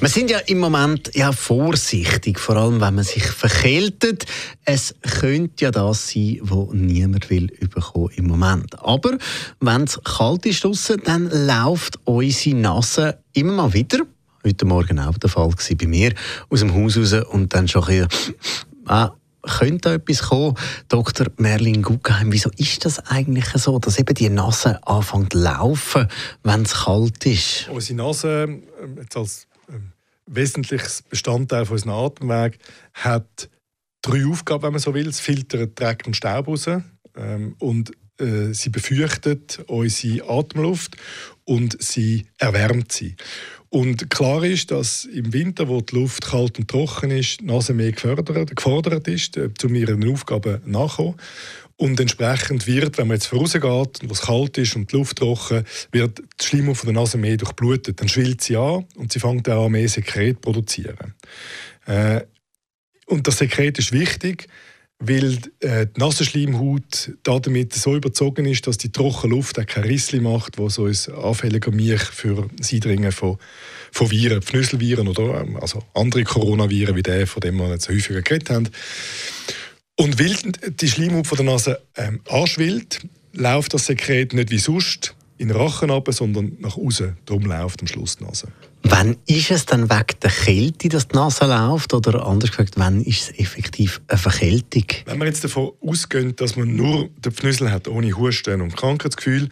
Wir sind ja im Moment ja vorsichtig, vor allem wenn man sich verkältet. Es könnte ja das sein, was niemand will überkommen im Moment. Aber wenn es kalt ist draussen, dann läuft unsere Nase immer mal wieder. Heute Morgen auch der Fall bei mir aus dem Haus raus und dann schon ein bisschen, ah, könnte da etwas kommen? Dr. Merlin Guggenheim, wieso ist das eigentlich so, dass eben die Nase anfängt zu laufen, wenn es kalt ist? Unsere Nase, ähm, jetzt als wesentliches Bestandteil von unserem Atemweg, hat drei Aufgaben, wenn man so will. Es filtert Dreck und Staub raus ähm, und äh, sie befürchtet unsere Atemluft und sie erwärmt sie. Und klar ist, dass im Winter, wo die Luft kalt und trocken ist, die Nase mehr gefordert ist, äh, um ihren Aufgaben nachzukommen. Und entsprechend wird, wenn man jetzt vorausgeht und es kalt ist und die Luft trocken, wird die Schleimhaut von der Nase mehr durchblutet. Dann schwillt sie an und sie fängt auch an, mehr Sekret zu produzieren. Äh, und das Sekret ist wichtig, weil äh, die Nasenschleimhaut damit so überzogen ist, dass die trockene Luft auch kein Rissli macht, wo so ein anfälliger Milch für das Eindringen von, von Viren, Pfnüsselviren oder ähm, also andere Coronaviren wie der, von dem wir jetzt häufiger geredet haben. Und weil die Schleimhaut von der Nase ähm, anschwillt, läuft das Sekret nicht wie sonst in den Rachen ab, sondern nach außen. Darum läuft am Schluss die Nase. Wann ist es dann wegen der Kälte, dass die Nase läuft? Oder anders gesagt, wann ist es effektiv eine Verkältung? Wenn man jetzt davon ausgeht, dass man nur den Pfnüssel hat, ohne Husten und Krankheitsgefühl,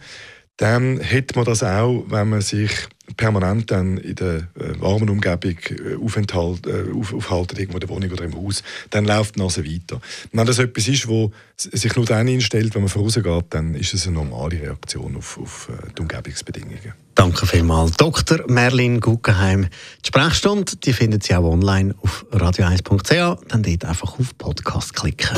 dann hätte man das auch, wenn man sich permanent dann in der äh, warmen Umgebung äh, aufenthalt, äh, auf, aufhalten, irgendwo in der Wohnung oder im Haus, dann läuft die Nase weiter. wenn das etwas ist, wo sich nur dann einstellt, wenn man vorausgeht, dann ist es eine normale Reaktion auf, auf die Umgebungsbedingungen. Danke vielmals. Dr. Merlin Guggenheim. Die Sprechstunde die finden Sie auch online auf radio1.ch. Dann dort einfach auf Podcast klicken.